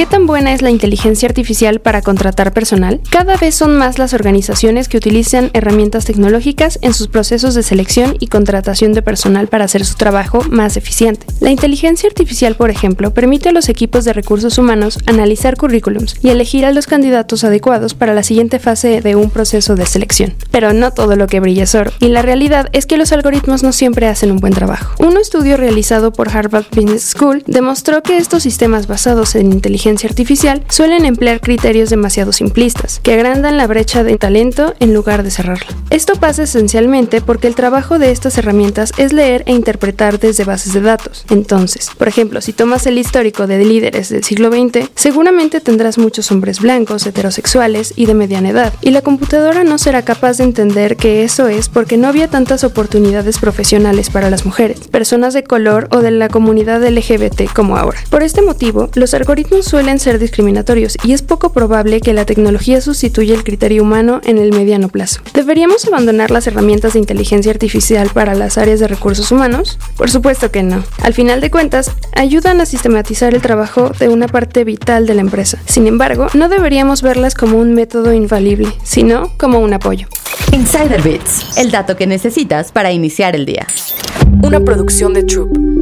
¿Qué tan buena es la inteligencia artificial para contratar personal? Cada vez son más las organizaciones que utilizan herramientas tecnológicas en sus procesos de selección y contratación de personal para hacer su trabajo más eficiente. La inteligencia artificial, por ejemplo, permite a los equipos de recursos humanos analizar currículums y elegir a los candidatos adecuados para la siguiente fase de un proceso de selección. Pero no todo lo que brilla es oro, y la realidad es que los algoritmos no siempre hacen un buen trabajo. Un estudio realizado por Harvard Business School demostró que estos sistemas basados en inteligencia artificial suelen emplear criterios demasiado simplistas, que agrandan la brecha de talento en lugar de cerrarla. Esto pasa esencialmente porque el trabajo de estas herramientas es leer e interpretar desde bases de datos. Entonces, por ejemplo, si tomas el histórico de líderes del siglo XX, seguramente tendrás muchos hombres blancos, heterosexuales y de mediana edad, y la computadora no será capaz de entender que eso es porque no había tantas oportunidades profesionales para las mujeres, personas de color o de la comunidad LGBT como ahora. Por este motivo, los algoritmos suelen suelen ser discriminatorios y es poco probable que la tecnología sustituya el criterio humano en el mediano plazo. ¿Deberíamos abandonar las herramientas de inteligencia artificial para las áreas de recursos humanos? Por supuesto que no. Al final de cuentas, ayudan a sistematizar el trabajo de una parte vital de la empresa. Sin embargo, no deberíamos verlas como un método infalible, sino como un apoyo. Insider Bits, el dato que necesitas para iniciar el día. Una producción de Troop.